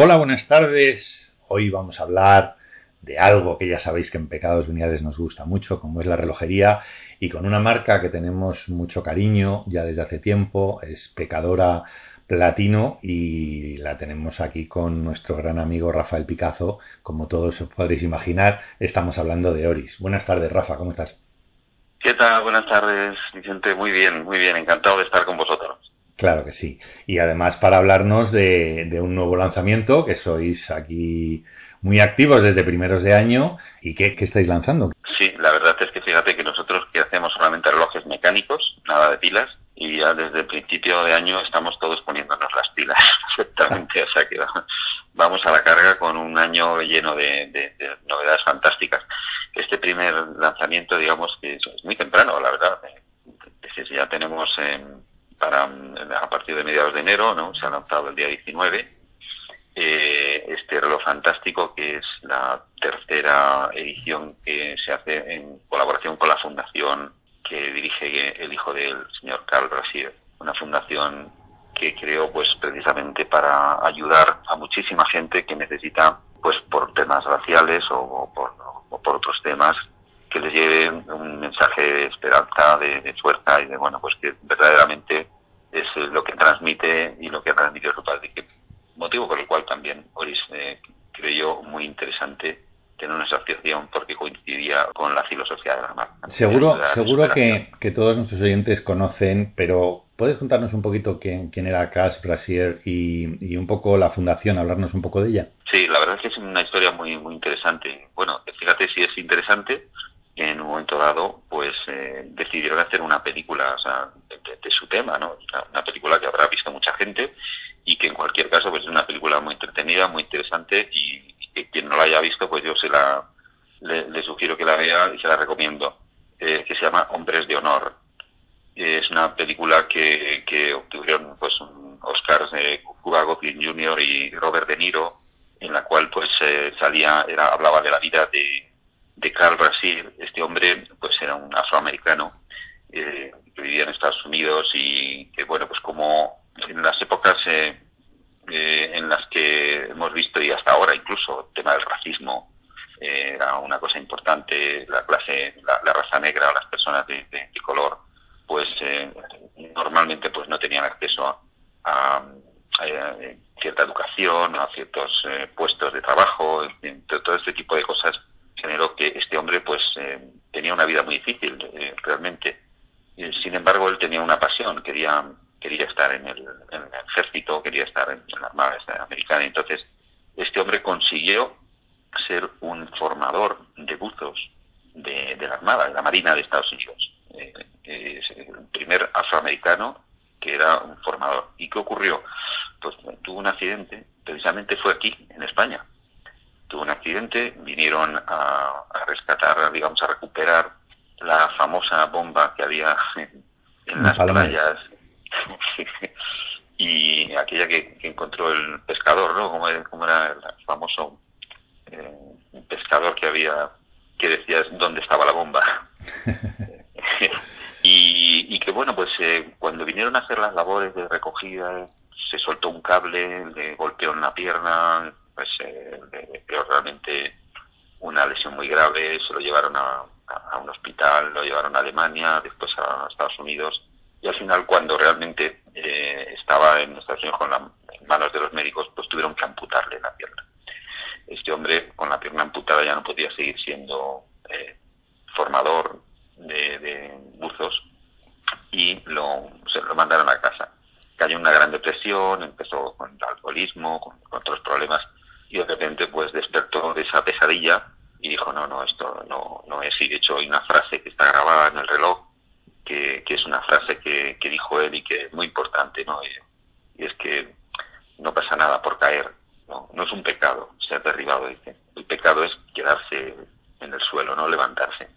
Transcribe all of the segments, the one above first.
Hola, buenas tardes. Hoy vamos a hablar de algo que ya sabéis que en Pecados Veniales nos gusta mucho, como es la relojería, y con una marca que tenemos mucho cariño ya desde hace tiempo, es Pecadora Platino, y la tenemos aquí con nuestro gran amigo Rafael Picazo. Como todos os podréis imaginar, estamos hablando de Oris. Buenas tardes, Rafa, ¿cómo estás? ¿Qué tal? Buenas tardes, Vicente. Muy bien, muy bien. Encantado de estar con vosotros. Claro que sí. Y además para hablarnos de, un nuevo lanzamiento, que sois aquí muy activos desde primeros de año, ¿y qué, estáis lanzando? Sí, la verdad es que fíjate que nosotros que hacemos solamente relojes mecánicos, nada de pilas, y ya desde el principio de año estamos todos poniéndonos las pilas perfectamente, o sea que vamos a la carga con un año lleno de, novedades fantásticas. Este primer lanzamiento, digamos que es, muy temprano, la verdad, es ya tenemos... en para a partir de mediados de enero, ¿no? Se ha lanzado el día 19 eh, este reloj fantástico que es la tercera edición que se hace en colaboración con la fundación que dirige el hijo del señor Carl Brasier, una fundación que creó pues precisamente para ayudar a muchísima gente que necesita pues por temas raciales o, por, por otros temas que les lleve un mensaje de esperanza, de, fuerza y de, bueno, pues que verdaderamente es lo que transmite y lo que ha transmitido su padre. Que, motivo por el cual también Oris eh, creyó muy interesante tener una asociación porque coincidía con la filosofía de la marca. Seguro, seguro que, que, todos nuestros oyentes conocen, pero ¿puedes contarnos un poquito quién, quién era Cash Brasier y, y, un poco la fundación, hablarnos un poco de ella? Sí, la verdad es que es una historia muy, muy interesante. Bueno, fíjate si es interesante en un momento dado, pues eh, decidieron hacer una película de, su tema, ¿no? Una película que habrá visto mucha gente y que en cualquier caso pues es una película muy entretenida, muy interesante y, que quien no la haya visto, pues yo se la le, sugiero que la vea y se la recomiendo, eh, que se llama Hombres de Honor. Es una película que, que obtuvieron pues un Oscars de Cuba Gooding Jr. y Robert De Niro, en la cual pues eh, salía, era, hablaba de la vida de de Carl Brasil. Este hombre pues era un afroamericano eh, que vivía en Estados Unidos y que bueno pues como en las épocas eh, eh, en las que hemos visto y hasta ahora incluso el tema del racismo era una cosa importante la clase la, raza negra las personas de, color pues normalmente pues no tenían acceso a, cierta educación a ciertos puestos de trabajo todo este tipo de cosas generó que este hombre pues eh, tenía una vida muy difícil eh, realmente. sin embargo, él tenía una pasión, quería quería estar en el, ejército, quería estar en, la Armada Americana. Entonces, este hombre consiguió ser un formador de buzos de, la Armada, de la Marina de Estados Unidos. Eh, el primer afroamericano que era un formador. ¿Y qué ocurrió? Pues tuvo un accidente, precisamente fue aquí, en España tuvo un accidente, vinieron a, rescatar, digamos, a recuperar la famosa bomba que había en, las playas y aquella que, encontró el pescador, ¿no? Como, era el famoso eh, pescador que había que decía dónde estaba la bomba. y, que bueno, pues eh, cuando vinieron a hacer las labores de recogida, se soltó un cable, le golpeó en la pierna, pues eh, realmente una lesión muy grave, se lo llevaron a, un hospital, lo llevaron a Alemania, después a Estados Unidos, y al final cuando realmente eh, estaba en Estados Unidos con las manos de los médicos, pues tuvieron que amputarle la pierna. Este hombre con la pierna amputada ya no podía seguir siendo eh, formador de, buzos y lo, se lo mandaron a casa. Cayó en una gran depresión, empezó con el alcoholismo, con otros problemas y de repente pues despertó de esa pesadilla y dijo no, no, esto no, no es. Y de hecho hay una frase que está grabada en el reloj que, que es una frase que, que, dijo él y que es muy importante, ¿no? Y, es que no pasa nada por caer, no, no es un pecado ser derribado, dice. El pecado es quedarse en el suelo, no levantarse.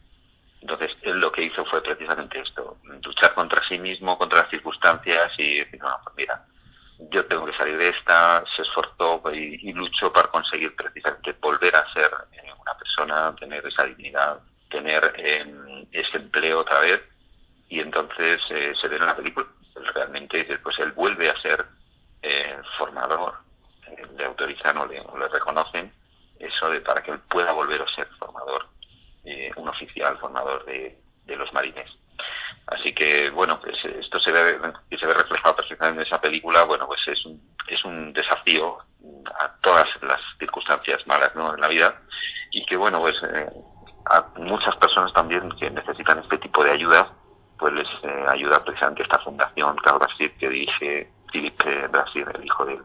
Entonces, él lo que hizo fue precisamente esto, luchar contra sí mismo, contra las circunstancias y decir, no, pues mira, yo tengo que salir de esta, se esforzó y, luchó para conseguir precisamente volver a ser eh, una persona, tener esa dignidad, tener em, ese empleo otra vez y entonces eh, se ve en la película realmente pues él vuelve a ser eh, formador le autorizan o le, reconocen eso de para que él pueda volver a ser formador, eh, un oficial formador de, de los marines. Así que, bueno, pues esto se ve, se ve reflejado perfectamente en esa película, bueno, pues es un, es un desafío a todas las circunstancias malas ¿no? en la vida y que, bueno, pues eh, a muchas personas también que necesitan este tipo de ayuda, pues les eh, ayuda precisamente esta fundación Carl que dirige Felipe Brasil, el hijo del,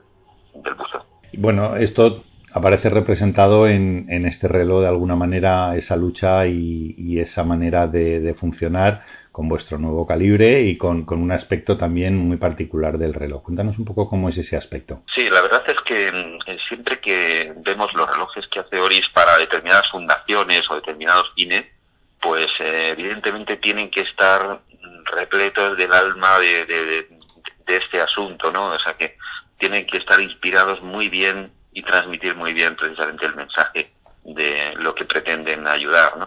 del buzo. Bueno, esto aparece representado en, este reloj de alguna manera esa lucha y, esa manera de, funcionar con vuestro nuevo calibre y con, un aspecto también muy particular del reloj. Cuéntanos un poco cómo es ese aspecto. Sí, la verdad es que mm, siempre que vemos los relojes que hace Oris para determinadas fundaciones o determinados fines, pues eh, evidentemente tienen que estar repletos del alma de, de, de este asunto, ¿no? O sea que tienen que estar inspirados muy bien y transmitir muy bien precisamente el mensaje de lo que pretenden ayudar. ¿no?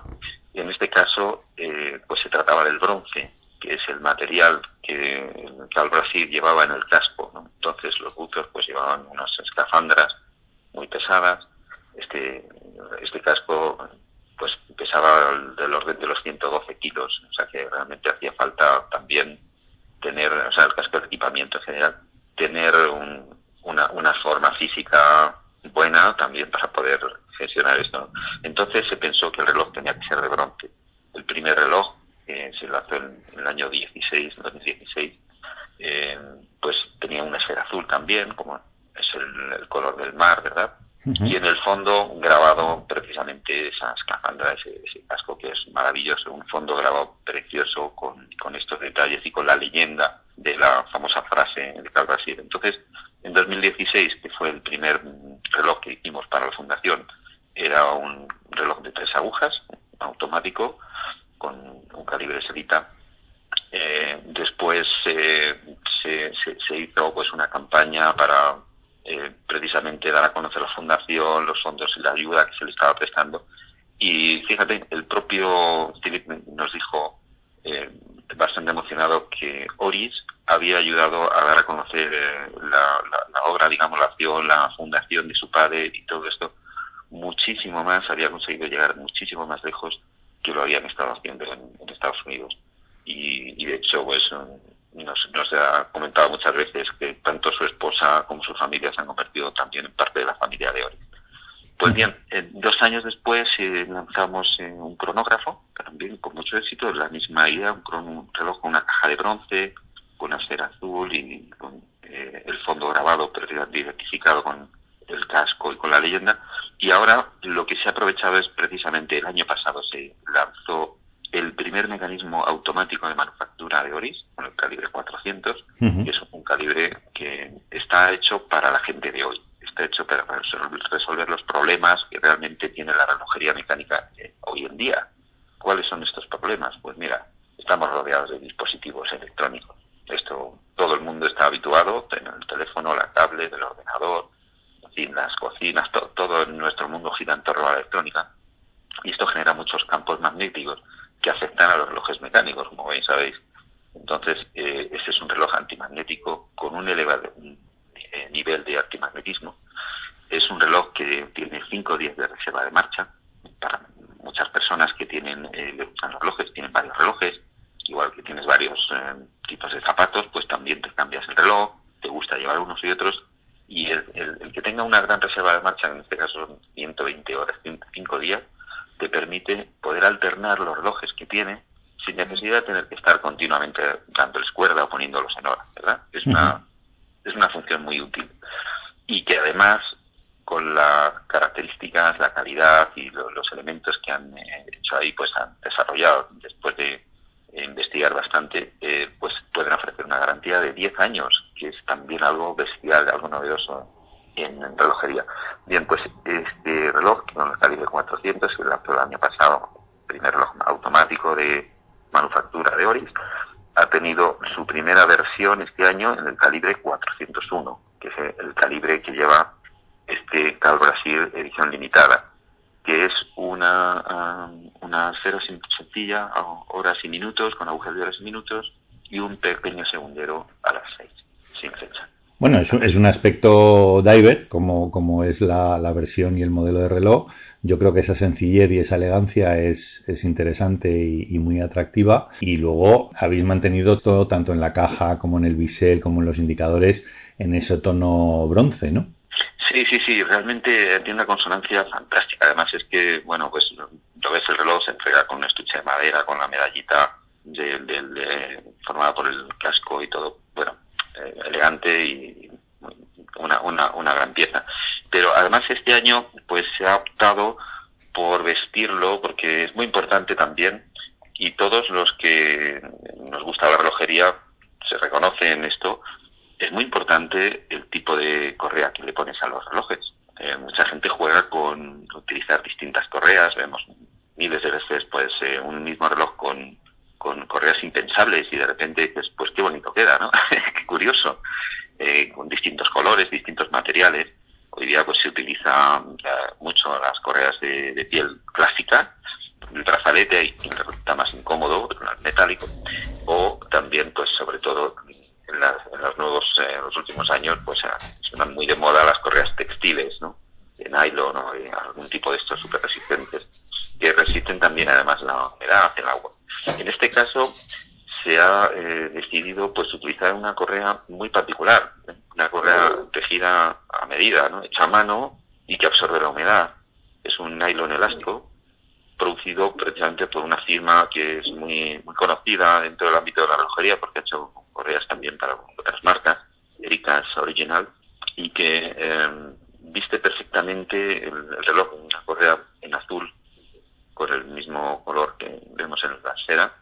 Y en este caso, eh, pues se trataba del bronce, que es el material que el Brasil llevaba en el casco. ¿no? Entonces los buzos pues llevaban unas escafandras muy pesadas. Este, este casco pues pesaba del orden de los 112 kilos, o sea que realmente hacía falta también tener, o sea, el casco de equipamiento en general, tener un, una, una forma física buena también para poder gestionar esto. Entonces se pensó que el reloj tenía que ser de bronce. El primer reloj, que se lanzó en, el año 16, 2016, eh, pues tenía una esfera azul también, como es el, color del mar, ¿verdad? Y en el fondo grabado precisamente esa escafandra, ese, casco que es maravilloso, un fondo grabado precioso con, con estos detalles y con la leyenda de la famosa frase de Cal Brasil. Entonces, en 2016, que fue el primer reloj que hicimos para la fundación, era un reloj de tres agujas, automático, con un calibre Selita. Eh, después se, se, hizo pues una campaña para eh, precisamente dar a conocer la fundación, los fondos y la ayuda que se le estaba prestando. Y fíjate, el propio Philip nos dijo, eh, bastante emocionado, que Oris había ayudado a dar a conocer eh, la, obra, digamos, la acción, la fundación de su padre y todo esto muchísimo más, había conseguido llegar muchísimo más lejos que lo habían estado haciendo en, Estados Unidos. Y, de hecho, pues nos, nos, ha comentado muchas veces que tanto su esposa como su familia se han convertido también en parte de la familia de Oris. Pues bien, dos años después eh, lanzamos eh, un cronógrafo, también con mucho éxito, la misma idea, un, un reloj con una caja de bronce, con acera azul y con eh, el fondo grabado, pero identificado con el casco y con la leyenda. Y ahora lo que se ha aprovechado es precisamente el año pasado se lanzó el primer mecanismo automático de manufactura de Oris, con el calibre 400, que es un calibre que está hecho para la gente de hoy, está hecho para resolver los problemas que realmente tiene la relojería mecánica hoy en día. ¿Cuáles son estos problemas? Pues mira, estamos rodeados de dispositivos electrónicos esto todo el mundo está habituado, tener el teléfono, la tablet, el ordenador, en las cocinas, todo en nuestro mundo gira en torno a la electrónica. Y esto genera muchos campos magnéticos que afectan a los relojes mecánicos, como bien sabéis. Entonces, eh, este es un reloj antimagnético con un elevado eh, nivel de antimagnetismo. Es un reloj que tiene 5 días de reserva de marcha. Para muchas personas que tienen eh, relojes, tienen varios relojes, igual que tienes varios eh, tipos de zapatos, pues también te cambias el reloj, te gusta llevar unos y otros, y el, el, que tenga una gran reserva de marcha, en este caso 120 horas, 5 días, te permite poder alternar los relojes que tiene sin necesidad de tener que estar continuamente dándoles cuerda o poniéndolos en hora, ¿verdad? Es una, es una función muy útil. Y que además, con las características, la calidad y los elementos que han eh, hecho ahí, pues han desarrollado después de investigar bastante, eh, pues pueden ofrecer una garantía de 10 años, que es también algo bestial, algo novedoso en, relojería. Bien, pues este reloj, con el calibre 400, que lanzó el año pasado, primer reloj automático de manufactura de Oris, ha tenido su primera versión este año en el calibre 401, que es el calibre que lleva este Cal Brasil edición limitada que es una, una cero sencilla, horas y minutos, con agujas de horas y minutos, y un pequeño segundero a las seis, sin fecha. Bueno, es un, aspecto diver, como, como es la, la, versión y el modelo de reloj. Yo creo que esa sencillez y esa elegancia es, es interesante y, muy atractiva. Y luego habéis mantenido todo, tanto en la caja como en el bisel, como en los indicadores, en ese tono bronce, ¿no? Sí, sí, sí, realmente tiene una consonancia fantástica. Además es que, bueno, pues lo ves el reloj, se entrega con un estuche de madera, con la medallita de, de, formada por el casco y todo, bueno, eh, elegante y una, una, una gran pieza. Pero además este año pues se ha optado por vestirlo porque es muy importante también y todos los que nos gusta la relojería se reconoce en esto, es muy importante el tipo de correa que le pones a los relojes. Eh, mucha gente juega con utilizar distintas correas, vemos miles de veces pues eh, un mismo reloj con con correas impensables y de repente dices, pues qué bonito queda, ¿no? qué curioso, eh, con distintos colores, distintos materiales. Hoy día pues se utiliza uh, mucho las correas de, piel clásica, el brazalete resulta más incómodo, el metálico, o también pues sobre todo en, las, los nuevos, eh, los últimos años pues son muy de moda las correas textiles, ¿no? De nylon o de algún tipo de estos super resistentes que resisten también además la humedad, el agua. En este caso se ha eh, decidido pues utilizar una correa muy particular, una correa tejida a medida, hecha a mano y que absorbe la humedad. Es un nylon elástico producido precisamente por una firma que es muy, muy conocida dentro del ámbito de la relojería porque ha hecho correas también para otras marcas, Ericas Original, y que eh, viste perfectamente el reloj, una correa en azul con el mismo color que vemos en la seda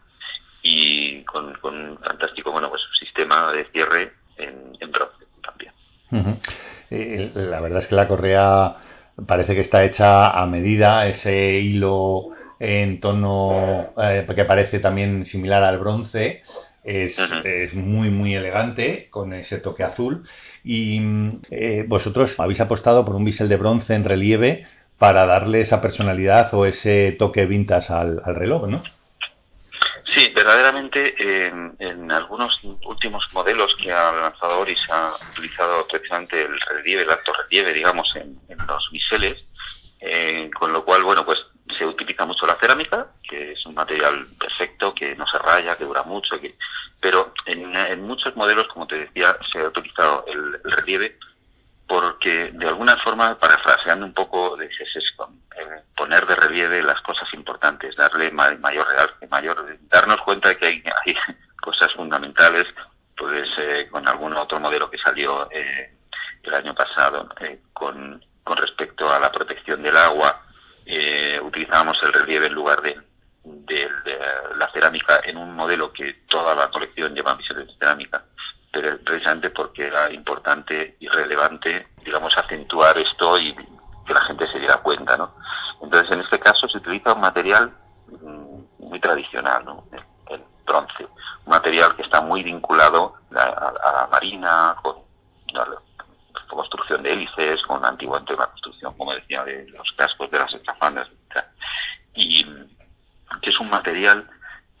y con, con un fantástico bueno pues sistema de cierre en, en bronce también. Uh -huh. eh, la verdad es que la correa parece que está hecha a medida, ese hilo en tono eh, que parece también similar al bronce. Es, uh -huh. es, muy muy elegante con ese toque azul y eh, vosotros habéis apostado por un bisel de bronce en relieve para darle esa personalidad o ese toque vintage al, reloj, ¿no? Sí, verdaderamente en, en, algunos últimos modelos que ha lanzado Oris ha utilizado precisamente el relieve, el alto relieve, digamos, en, los biseles, eh, con lo cual, bueno, pues se utiliza mucho la cerámica, que es un material perfecto, que no se raya, que dura mucho, pero en, muchos modelos, como te decía, se ha utilizado el relieve porque de alguna forma, parafraseando un poco de Sesesco, eh, poner de relieve las cosas importantes, darle ma mayor mayor, darnos cuenta de que hay, cosas fundamentales, pues eh, con algún otro modelo que salió eh, el año pasado, eh, con, con respecto a la protección del agua, eh, utilizábamos el relieve en lugar de, de, de, la cerámica en un modelo que toda la colección lleva misiones de cerámica pero precisamente porque era importante y relevante, digamos, acentuar esto y que la gente se diera cuenta, ¿no? Entonces, en este caso se utiliza un material muy tradicional, ¿no? El, el bronce, un material que está muy vinculado a, a, a la marina, con la construcción de hélices, con la antigua la construcción, como decía, de los cascos de las escafandas, etc. Y que es un material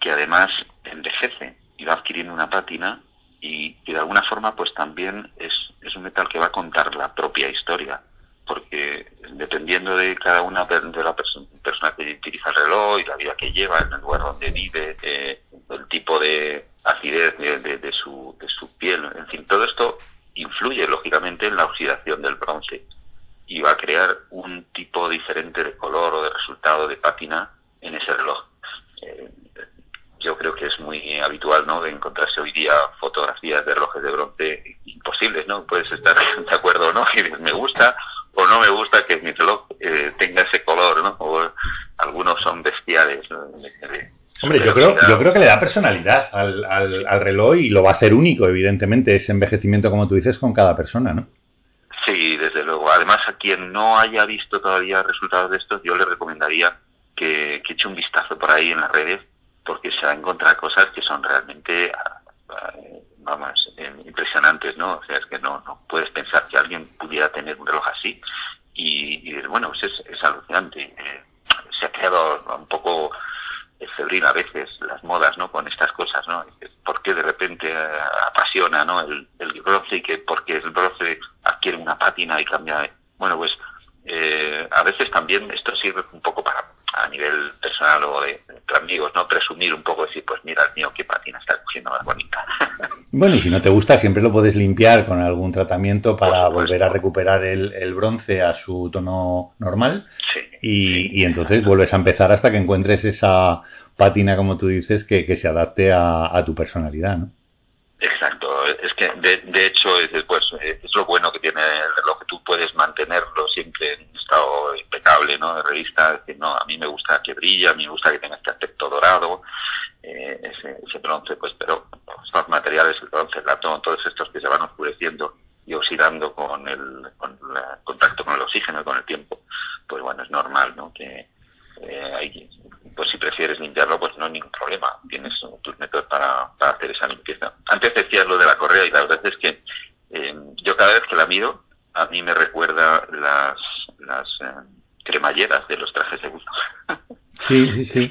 que además envejece y va adquiriendo una pátina y, y, de alguna forma pues también es, es un metal que va a contar la propia historia porque dependiendo de cada una de la perso persona que utiliza el reloj y la vida que lleva en el lugar donde vive eh, el tipo de acidez de, de, su, de su piel en fin todo esto influye lógicamente en la oxidación del bronce y va a crear un tipo diferente de color o de resultado de pátina en ese reloj. Eh, yo creo que es muy habitual, ¿no? De encontrarse hoy día fotografías de relojes de bronce imposibles, ¿no? Puedes estar de acuerdo, ¿no? Y me gusta o no me gusta que mi reloj eh, tenga ese color, ¿no? O algunos son bestiales. ¿no? Hombre, yo creo, yo creo que le da personalidad al, al, al, reloj y lo va a hacer único, evidentemente, ese envejecimiento, como tú dices, con cada persona, ¿no? Sí, desde luego. Además, a quien no haya visto todavía resultados de estos, yo le recomendaría que, que eche un vistazo por ahí en las redes porque se va a encontrar cosas que son realmente, uh, vamos, eh, impresionantes, ¿no? O sea, es que no, no puedes pensar que alguien pudiera tener un reloj así y, y bueno, pues es, es alucinante. Eh, se ha creado un poco febril a veces las modas, ¿no? Con estas cosas, ¿no? ¿Por qué de repente apasiona, ¿no? El, el bronce y que porque el bronce adquiere una pátina y cambia. Bueno, pues eh, a veces también esto sirve un poco para a nivel personal o de, entre amigos, ¿no? Presumir un poco, decir, pues mira, el mío, qué patina está cogiendo más bonita. Bueno, y si no te gusta, siempre lo puedes limpiar con algún tratamiento para volver a recuperar el, el, bronce a su tono normal. Sí, y, y, entonces vuelves a empezar hasta que encuentres esa pátina, como tú dices, que, que se adapte a, a tu personalidad, ¿no? Exacto, es que de, de hecho es, pues, es lo bueno que tiene el reloj, que tú puedes mantenerlo siempre en impecable, ¿no? De revista, decir, no, a mí me gusta que brilla, a mí me gusta que tenga este aspecto dorado, eh, ese, ese, bronce, pues, pero los materiales, el bronce, el latón, todos estos que se van oscureciendo y oxidando con el, con el contacto con el oxígeno y con el tiempo, pues bueno, es normal, ¿no? Que eh, pues si prefieres limpiarlo, pues no hay ningún problema. Tienes tus métodos para, para hacer esa limpieza. Antes decías lo de la correa y la verdad es que eh, yo cada vez que la miro, a mí me recuerda las, las eh, cremalleras de los trajes de buzo. Sí, sí, sí.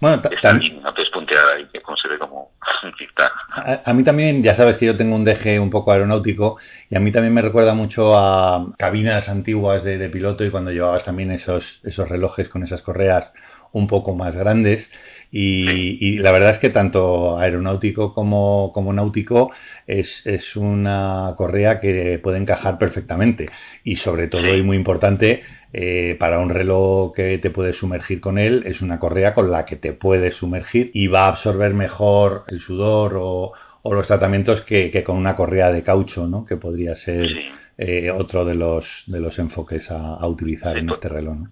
Bueno, también una pespunteada y que conserve como un a, a, mí también, ya sabes que yo tengo un deje un poco aeronáutico y a mí también me recuerda mucho a cabinas antiguas de, de piloto y cuando llevabas también esos, esos relojes con esas correas un poco más grandes. Y, y, la verdad es que tanto aeronáutico como, como náutico es, es, una correa que puede encajar perfectamente. Y sobre todo, y muy importante, eh, para un reloj que te puedes sumergir con él, es una correa con la que te puedes sumergir y va a absorber mejor el sudor o, o los tratamientos que, que, con una correa de caucho, ¿no? que podría ser eh, otro de los, de los enfoques a, a utilizar en este reloj. ¿no?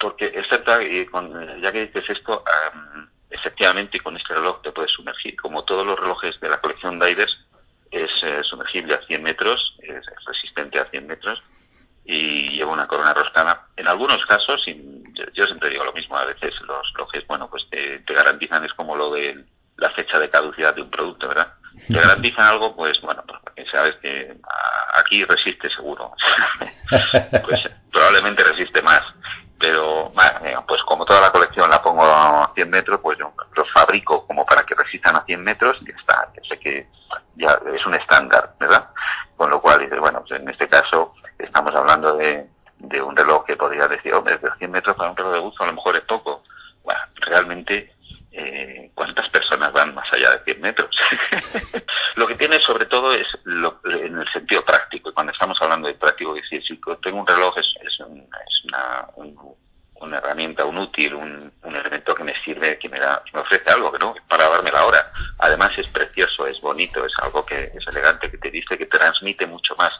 porque es verdad, y con- ya que dices esto, am, efectivamente con este reloj te puedes sumergir. Como todos los relojes de la colección Divers, es eh, sumergible a 100 metros, es, es resistente a 100 metros y lleva una corona roscada. En algunos casos, y yo, yo siempre digo lo mismo, a veces los relojes, bueno, pues te, te garantizan, es como lo de la fecha de caducidad de un producto, ¿verdad? Te garantizan algo, pues bueno, pues sabes que aquí resiste seguro. pues probablemente resiste más. Pero bueno, pues como toda la colección la pongo a 100 metros, pues yo los fabrico como para que resistan a 100 metros ya está. Yo sé que ya es un estándar, ¿verdad? Con lo cual bueno, pues en este caso estamos hablando de, de un reloj que podría decir, hombre, de 100 metros para un reloj de buzo a lo mejor es poco. Bueno, realmente eh, cuántas personas van más allá de 100 metros. lo que tiene sobre todo es lo, en el sentido práctico. Y cuando estamos hablando de práctico, decir, si tengo un reloj es, es, un, es una, un, una, un útil, un, elemento que me sirve, que me da, me ofrece algo, ¿no? Para darme la hora. Además es precioso, es bonito, es algo que es elegante, que te dice, que transmite mucho más.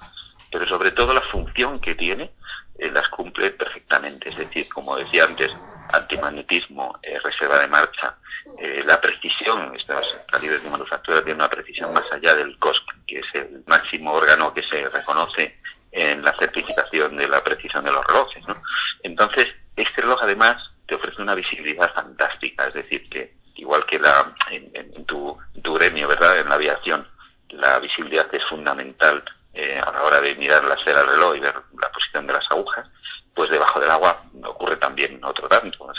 Pero sobre todo la función que tiene eh, las cumple perfectamente. Es decir, como decía antes, antimagnetismo, eh, reserva de marcha, eh, la precisión, estos calibres de manufactura tienen una precisión más allá del COSC, que es el máximo órgano que se reconoce en la certificación de la precisión de los relojes. ¿no? Entonces, este reloj además te ofrece una visibilidad fantástica, es decir, que igual que la en, tu, tu gremio, ¿verdad? En la aviación, la visibilidad es fundamental eh, a la hora de mirar la esfera del reloj y ver la posición de las agujas, pues debajo del agua ocurre también otro tanto.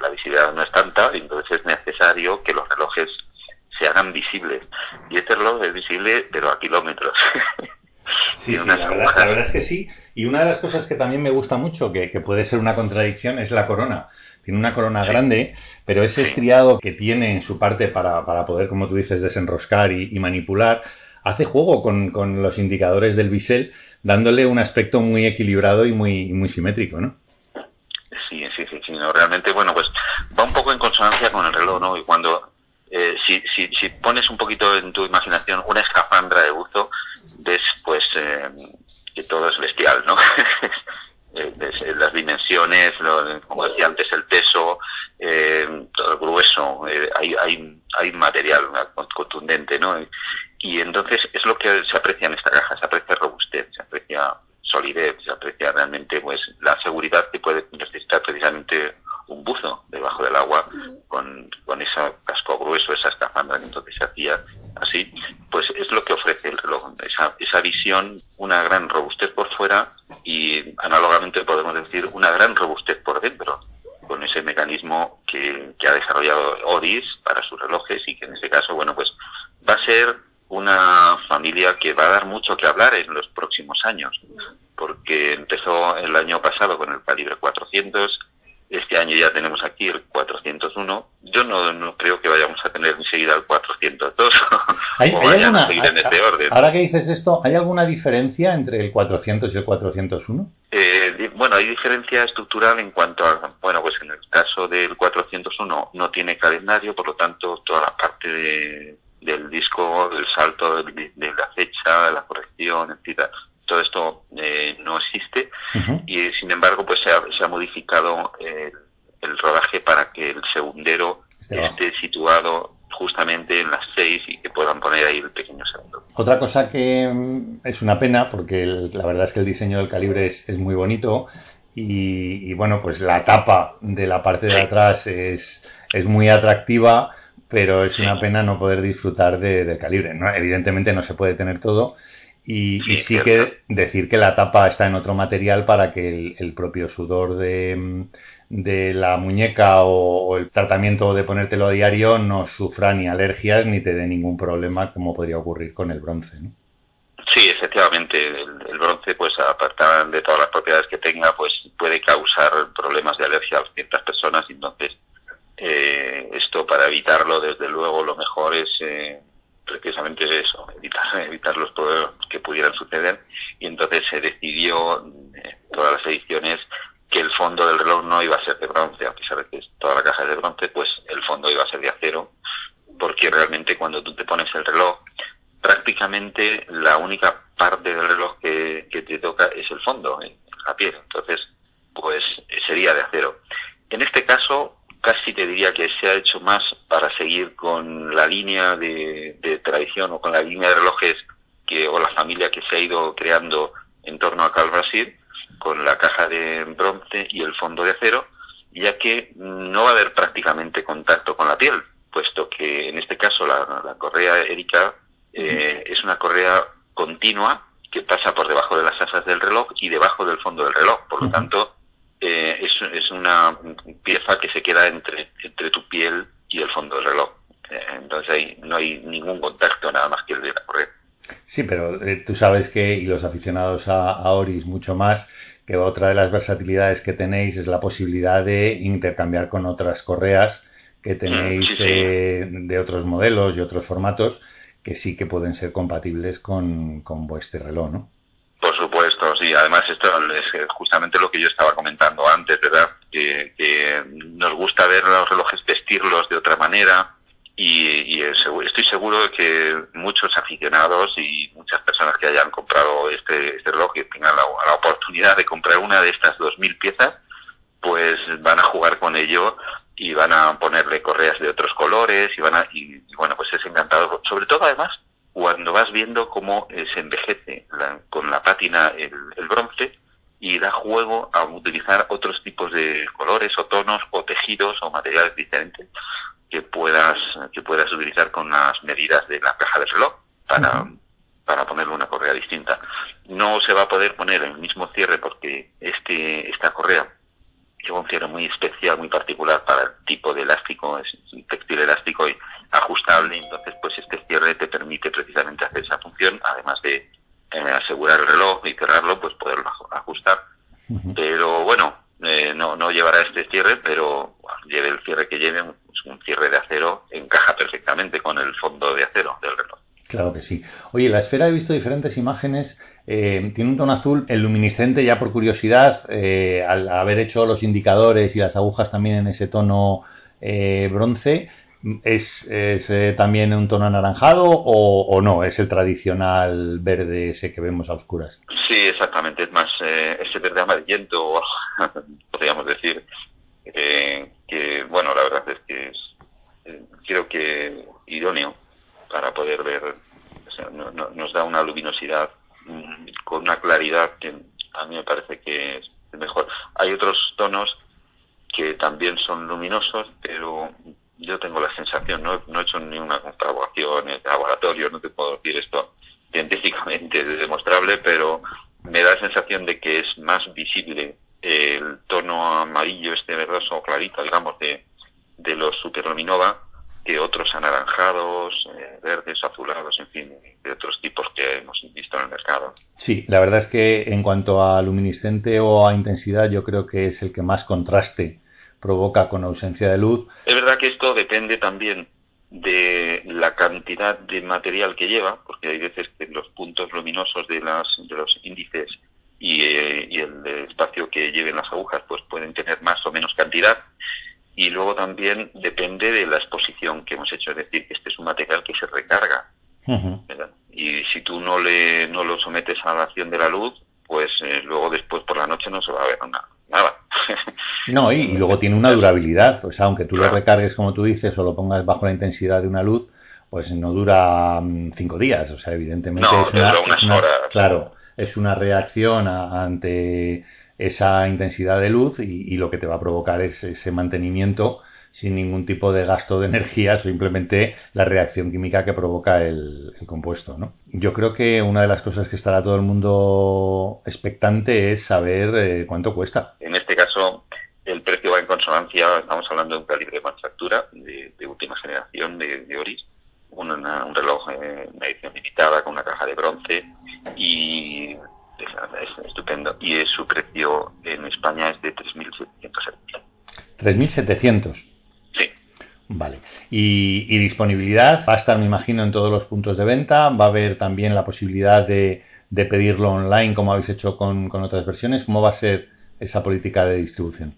La visibilidad no es tanta y entonces es necesario que los relojes se hagan visibles. Y este reloj es visible, pero a kilómetros. Sí, sí la, verdad, la, verdad, es que sí. Y una de las cosas que también me gusta mucho, que, que puede ser una contradicción, es la corona. Tiene una corona sí. grande, pero ese estriado que tiene en su parte para, para poder, como tú dices, desenroscar y, y manipular, hace juego con, con, los indicadores del bisel, dándole un aspecto muy equilibrado y muy, muy simétrico, ¿no? Sí, sí, sí, sí, no, realmente, bueno, pues va un poco en consonancia con el reloj, ¿no? Y cuando, eh, si, si, si pones un poquito en tu imaginación una escafandra de buzo, ves, pues, eh, que todo es bestial, ¿no? ves las dimensiones, lo, como decía antes, el peso, eh, todo el grueso, eh, hay, hay, hay material contundente, ¿no? Y entonces es lo que se aprecia en esta caja, se aprecia robustez, se aprecia solidez, se aprecia realmente pues la seguridad que puede necesitar precisamente un buzo debajo del agua con, con ese casco grueso, esa escafandra que entonces se hacía así, pues es lo que ofrece el reloj, esa, esa visión, una gran robustez por fuera y análogamente podemos decir una gran robustez por dentro, con ese mecanismo que, que ha desarrollado Oris para sus relojes y que en este caso, bueno, pues va a ser una familia familia que va a dar mucho que hablar en los próximos años, porque empezó el año pasado con el calibre 400, este año ya tenemos aquí el 401. Yo no, no creo que vayamos a tener enseguida el 402 ¿Hay, o alguna, en este orden. Ahora que dices esto, ¿hay alguna diferencia entre el 400 y el 401? Eh, bueno, hay diferencia estructural en cuanto a, bueno, pues en el caso del 401 no tiene calendario, por lo tanto toda la parte de, del disco, del salto, de, la fecha, de la corrección, etcétera, todo esto eh, no existe y sin embargo pues se ha, se ha modificado el, rodaje para que el segundero esté situado justamente en las seis y que puedan poner ahí el pequeño segundo. Otra cosa que mm, es una pena porque la verdad es que el diseño del calibre es, es muy bonito y, bueno pues la tapa de la parte de atrás es, es muy atractiva pero es una pena no poder disfrutar de, del calibre. ¿no? Evidentemente no se puede tener todo y sí, que decir que la tapa está en otro material para que el, propio sudor de, de la muñeca o, el tratamiento de ponértelo a diario no sufra ni alergias ni te dé ningún problema como podría ocurrir con el bronce. ¿no? Sí, efectivamente, el, bronce, pues aparte de todas las propiedades que tenga, pues puede causar problemas de alergia a ciertas personas. Entonces, eh, esto para evitarlo, desde luego, lo mejor es eh, precisamente eso, evitar, evitar los problemas que pudieran suceder. Y entonces se decidió, eh, todas las ediciones, que el fondo del reloj no iba a ser de bronce, a pesar de que toda la caja es de bronce, pues el fondo iba a ser de acero, porque realmente cuando tú te pones el reloj, prácticamente la única parte del reloj que, que te toca es el fondo, la piel. Entonces, pues sería de acero. En este caso, casi te diría que se ha hecho más para seguir con la línea de, tradición o con la línea de relojes que o la familia que se ha ido creando en torno a Cal Brasil con la caja de bronce y el fondo de acero ya que no va a haber prácticamente contacto con la piel puesto que en este caso la, correa Erika eh, es una correa continua que pasa por debajo de las asas del reloj y debajo del fondo del reloj. Por lo tanto eh, es, es, una pieza que se queda entre, entre tu piel y el fondo del reloj. Eh, entonces ahí no hay ningún contacto nada más que el de la correa. Sí, pero eh, tú sabes que, y los aficionados a, Oris mucho más, que otra de las versatilidades que tenéis es la posibilidad de intercambiar con otras correas que mm, tenéis de otros modelos y otros formatos que sí que pueden ser compatibles con, con vuestro reloj, ¿no? Por supuesto, sí. Además, esto es justamente lo que yo estaba comentando antes, ¿verdad? Que, nos gusta ver los relojes vestirlos de otra manera y, estoy seguro de que muchos aficionados y muchas personas que hayan comprado este, este reloj y tengan la, oportunidad de comprar una de estas 2.000 piezas, pues van a jugar con ello y van a ponerle correas de otros colores y van a y, bueno pues es encantador sobre todo además cuando vas viendo cómo eh, se envejece con la pátina el, bronce y da juego a utilizar otros tipos de colores o tonos o tejidos o materiales diferentes que puedas que puedas utilizar con las medidas de la caja de reloj para, para ponerle una correa distinta. No se va a poder poner el mismo cierre porque este esta correa un cierre muy especial, muy particular para el tipo de elástico, es un textil elástico y ajustable, entonces pues este cierre te permite precisamente hacer esa función, además de eh, asegurar el reloj y cerrarlo, pues poderlo ajustar. Pero bueno, eh, no, no llevará este cierre, pero lleve el cierre que lleve, pues, un cierre de acero encaja perfectamente con el fondo de acero del reloj. Claro que sí. Oye, la esfera he visto diferentes imágenes. Eh, tiene un tono azul, el luminiscente ya por curiosidad, al haber hecho los indicadores y las agujas también en ese tono bronce, ¿Es, eh, también un tono anaranjado o, no? ¿Es el tradicional verde ese que vemos a oscuras? Sí, exactamente. Es más eh, ese verde amarillento, podríamos decir. Eh, que, bueno, la verdad es que es, creo que idóneo para poder ver. nos da una luminosidad con una claridad que a mí me parece que es mejor. Hay otros tonos que también son luminosos, pero yo tengo la sensación, no, no he hecho ninguna comprobación en laboratorio, no te puedo decir esto científicamente demostrable, pero me da la sensación de que es más visible el tono amarillo, este verdoso clarito, digamos, de, de los superluminova que otros anaranjados, eh, verdes, azulados, en fin, de otros tipos que hemos visto en el mercado. Sí, la verdad es que en cuanto a luminiscente o a intensidad, yo creo que es el que más contraste provoca con ausencia de luz. Es verdad que esto depende también de la cantidad de material que lleva, porque hay veces que los puntos luminosos de, las, de los índices y, eh, y el espacio que lleven las agujas pues pueden tener más o menos cantidad y luego también depende de la exposición que hemos hecho, es decir, que este es un material que se recarga. Y si tú no le no lo sometes a la acción de la luz, pues eh, luego después por la noche no se va a ver nada. no, y, luego tiene una durabilidad, o sea, aunque tú lo recargues como tú dices o lo pongas bajo la intensidad de una luz, pues no dura mm, cinco días, o sea, evidentemente no, es, una, unas horas. Claro, es una reacción ante esa intensidad de luz y, lo que te va a provocar es ese mantenimiento sin ningún tipo de gasto de energía, simplemente la reacción química que provoca el, compuesto. ¿no? Yo creo que una de las cosas que estará todo el mundo expectante es saber eh, cuánto cuesta. En este caso, el precio va en consonancia, estamos hablando de un calibre de manufactura de, última generación de, Oris, un reloj en edición limitada con una caja de bronce y es estupendo. Y su precio en España es de 3.700 3.700. Sí. Vale. Y, disponibilidad va a estar, me imagino, en todos los puntos de venta. Va a haber también la posibilidad de, pedirlo online, como habéis hecho con, otras versiones. ¿Cómo va a ser esa política de distribución?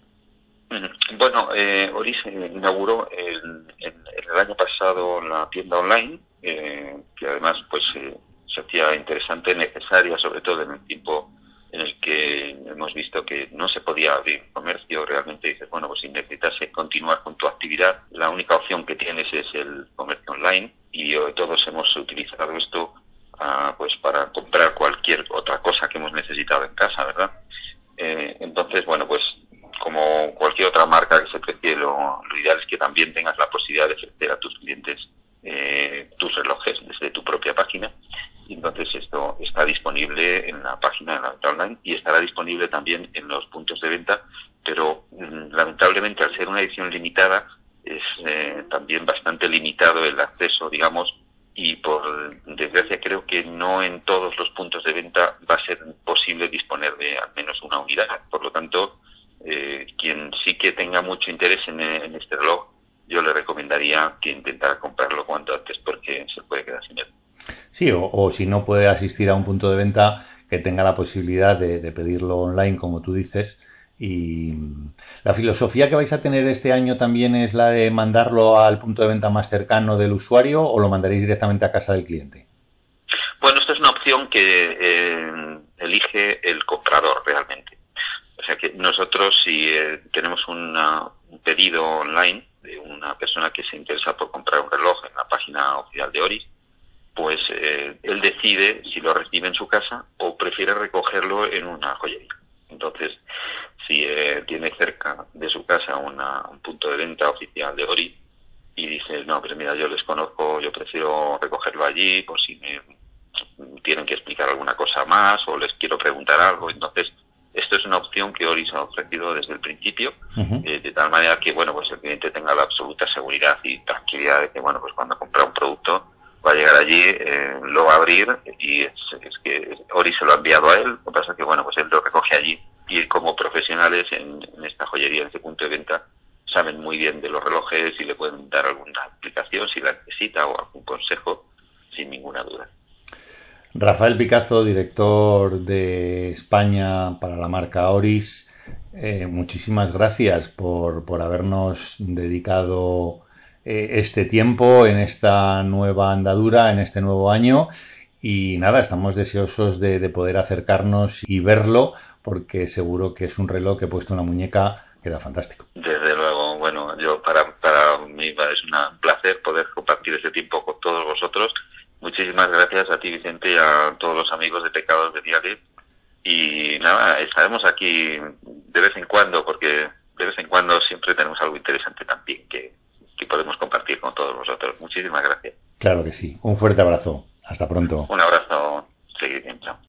Bueno, eh, Oris inauguró el, el, año pasado la tienda online, eh, que además pues eh, interesante, necesaria, sobre todo en el tiempo en el que hemos visto que no se podía abrir comercio, realmente dices, bueno, pues si necesitas continuar con tu actividad, la única opción que tienes es el comercio online y todos hemos utilizado esto ah, pues para comprar cualquier otra cosa que hemos necesitado en casa, ¿verdad? Eh, entonces, bueno, pues como cualquier otra marca que se precie, lo, lo, ideal es que también tengas la posibilidad de ofrecer a tus clientes eh, tus relojes desde tu propia página entonces esto está disponible en la página de la venta online y estará disponible también en los puntos de venta, pero mm, lamentablemente al ser una edición limitada es eh, también bastante limitado el acceso, digamos, y por desgracia creo que no en todos los puntos de venta va a ser posible disponer de al menos una unidad. Por lo tanto, eh, quien sí que tenga mucho interés en, en, este reloj, yo le recomendaría que intentara comprarlo cuanto antes porque se puede quedar sin él. Sí, o, si no puede asistir a un punto de venta, que tenga la posibilidad de, pedirlo online, como tú dices. Y la filosofía que vais a tener este año también es la de mandarlo al punto de venta más cercano del usuario o lo mandaréis directamente a casa del cliente. Bueno, esta es una opción que eh, elige el comprador realmente. O sea que nosotros si eh, tenemos un pedido online de una persona que se interesa por comprar un reloj en la página oficial de Oris, pues eh, él decide si lo recibe en su casa o prefiere recogerlo en una joyería. Entonces, si eh, tiene cerca de su casa un punto de venta oficial de Ori y dice, no, pero mira, yo les conozco, yo prefiero recogerlo allí, por si me tienen que explicar alguna cosa más o les quiero preguntar algo. Entonces, esto es una opción que Ori ha ofrecido desde el principio, eh, de tal manera que, bueno, pues el cliente tenga la absoluta seguridad y tranquilidad de que, bueno, pues cuando compra un producto, va a llegar allí, eh, lo va a abrir y es, que Ori se lo ha enviado a él, lo que pasa es que bueno, pues él lo recoge allí y como profesionales en, esta joyería, en este punto de venta, saben muy bien de los relojes y le pueden dar alguna explicación si la necesita o algún consejo sin ninguna duda. Rafael Picazo, director de España para la marca Oris, eh, muchísimas gracias por, por habernos dedicado eh, este tiempo, en esta nueva andadura, en este nuevo año. Y nada, estamos deseosos de, poder acercarnos y verlo, porque seguro que es un reloj que puesto en la muñeca queda fantástico. Desde luego, bueno, yo para, para mí es un placer poder compartir este tiempo con todos vosotros. Muchísimas gracias a ti, Vicente, y a todos los amigos de Pecados de Diario. Y nada, estaremos aquí de vez en cuando, porque de vez en cuando siempre tenemos algo interesante también que, que podemos compartir con todos vosotros. Muchísimas gracias. Claro que sí. Un fuerte abrazo. Hasta pronto. Un abrazo. Seguid bien. Chao.